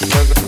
Cause